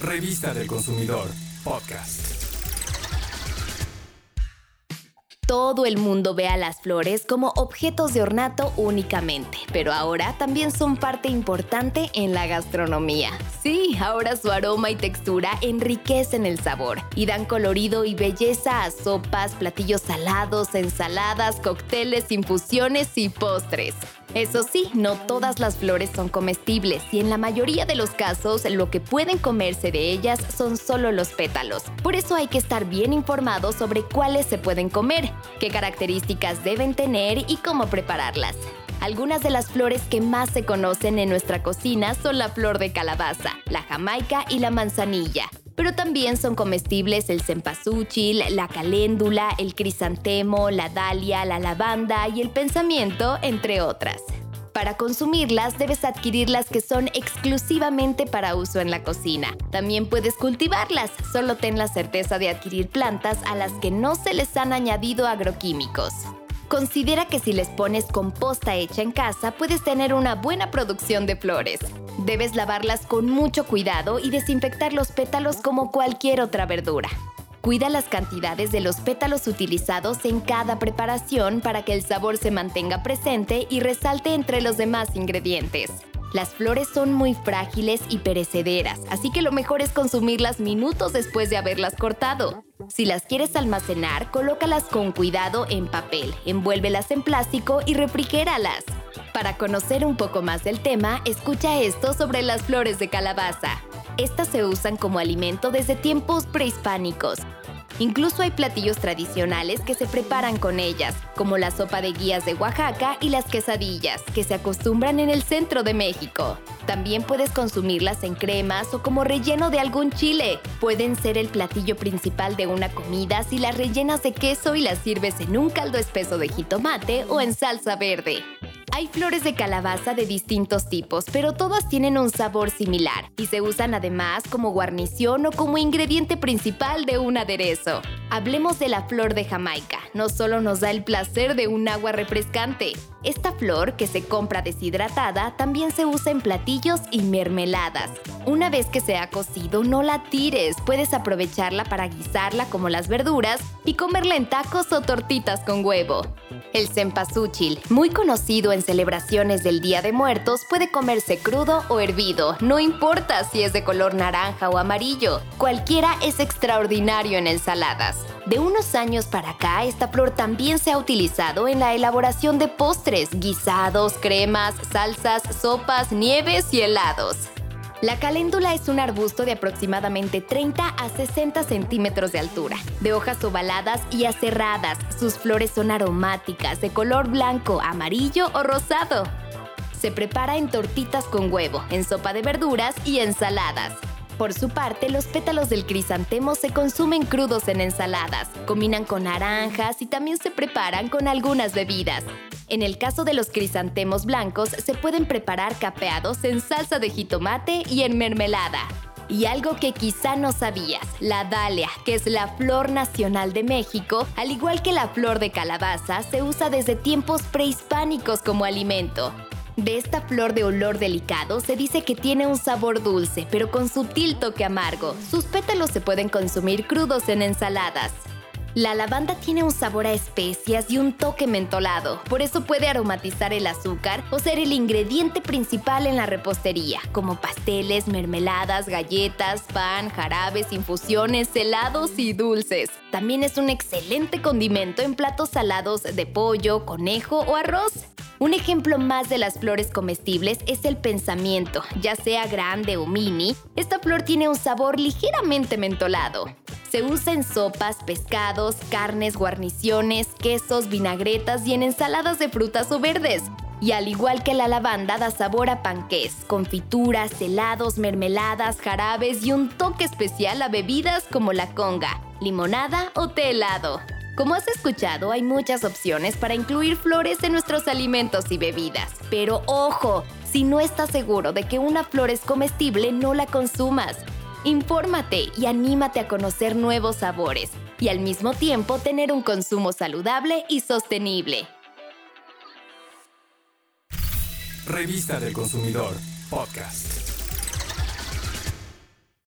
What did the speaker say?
Revista del Consumidor, podcast. Todo el mundo ve a las flores como objetos de ornato únicamente, pero ahora también son parte importante en la gastronomía. Sí, ahora su aroma y textura enriquecen el sabor y dan colorido y belleza a sopas, platillos salados, ensaladas, cócteles, infusiones y postres. Eso sí, no todas las flores son comestibles y en la mayoría de los casos lo que pueden comerse de ellas son solo los pétalos. Por eso hay que estar bien informados sobre cuáles se pueden comer, qué características deben tener y cómo prepararlas. Algunas de las flores que más se conocen en nuestra cocina son la flor de calabaza, la jamaica y la manzanilla. Pero también son comestibles el cempasúchil, la caléndula, el crisantemo, la dalia, la lavanda y el pensamiento, entre otras. Para consumirlas debes adquirir las que son exclusivamente para uso en la cocina. También puedes cultivarlas, solo ten la certeza de adquirir plantas a las que no se les han añadido agroquímicos. Considera que si les pones composta hecha en casa puedes tener una buena producción de flores. Debes lavarlas con mucho cuidado y desinfectar los pétalos como cualquier otra verdura. Cuida las cantidades de los pétalos utilizados en cada preparación para que el sabor se mantenga presente y resalte entre los demás ingredientes. Las flores son muy frágiles y perecederas, así que lo mejor es consumirlas minutos después de haberlas cortado. Si las quieres almacenar, colócalas con cuidado en papel, envuélvelas en plástico y refrigéralas. Para conocer un poco más del tema, escucha esto sobre las flores de calabaza. Estas se usan como alimento desde tiempos prehispánicos. Incluso hay platillos tradicionales que se preparan con ellas, como la sopa de guías de Oaxaca y las quesadillas, que se acostumbran en el centro de México. También puedes consumirlas en cremas o como relleno de algún chile. Pueden ser el platillo principal de una comida si las rellenas de queso y las sirves en un caldo espeso de jitomate o en salsa verde. Hay flores de calabaza de distintos tipos, pero todas tienen un sabor similar y se usan además como guarnición o como ingrediente principal de un aderezo. Hablemos de la flor de Jamaica. No solo nos da el placer de un agua refrescante. Esta flor, que se compra deshidratada, también se usa en platillos y mermeladas. Una vez que se ha cocido, no la tires. Puedes aprovecharla para guisarla como las verduras y comerla en tacos o tortitas con huevo. El cempasúchil, muy conocido en celebraciones del Día de Muertos, puede comerse crudo o hervido, no importa si es de color naranja o amarillo, cualquiera es extraordinario en ensaladas. De unos años para acá, esta flor también se ha utilizado en la elaboración de postres, guisados, cremas, salsas, sopas, nieves y helados. La caléndula es un arbusto de aproximadamente 30 a 60 centímetros de altura, de hojas ovaladas y aserradas. Sus flores son aromáticas, de color blanco, amarillo o rosado. Se prepara en tortitas con huevo, en sopa de verduras y ensaladas. Por su parte, los pétalos del crisantemo se consumen crudos en ensaladas, combinan con naranjas y también se preparan con algunas bebidas. En el caso de los crisantemos blancos, se pueden preparar capeados en salsa de jitomate y en mermelada. Y algo que quizá no sabías, la dalia, que es la flor nacional de México, al igual que la flor de calabaza, se usa desde tiempos prehispánicos como alimento. De esta flor de olor delicado se dice que tiene un sabor dulce, pero con sutil toque amargo. Sus pétalos se pueden consumir crudos en ensaladas. La lavanda tiene un sabor a especias y un toque mentolado, por eso puede aromatizar el azúcar o ser el ingrediente principal en la repostería, como pasteles, mermeladas, galletas, pan, jarabes, infusiones, helados y dulces. También es un excelente condimento en platos salados de pollo, conejo o arroz. Un ejemplo más de las flores comestibles es el pensamiento, ya sea grande o mini, esta flor tiene un sabor ligeramente mentolado. Se usa en sopas, pescados, carnes, guarniciones, quesos, vinagretas y en ensaladas de frutas o verdes. Y al igual que la lavanda, da sabor a panqués, confituras, helados, mermeladas, jarabes y un toque especial a bebidas como la conga, limonada o té helado. Como has escuchado, hay muchas opciones para incluir flores en nuestros alimentos y bebidas. Pero ojo, si no estás seguro de que una flor es comestible, no la consumas. Infórmate y anímate a conocer nuevos sabores y al mismo tiempo tener un consumo saludable y sostenible. Revista del Consumidor, podcast.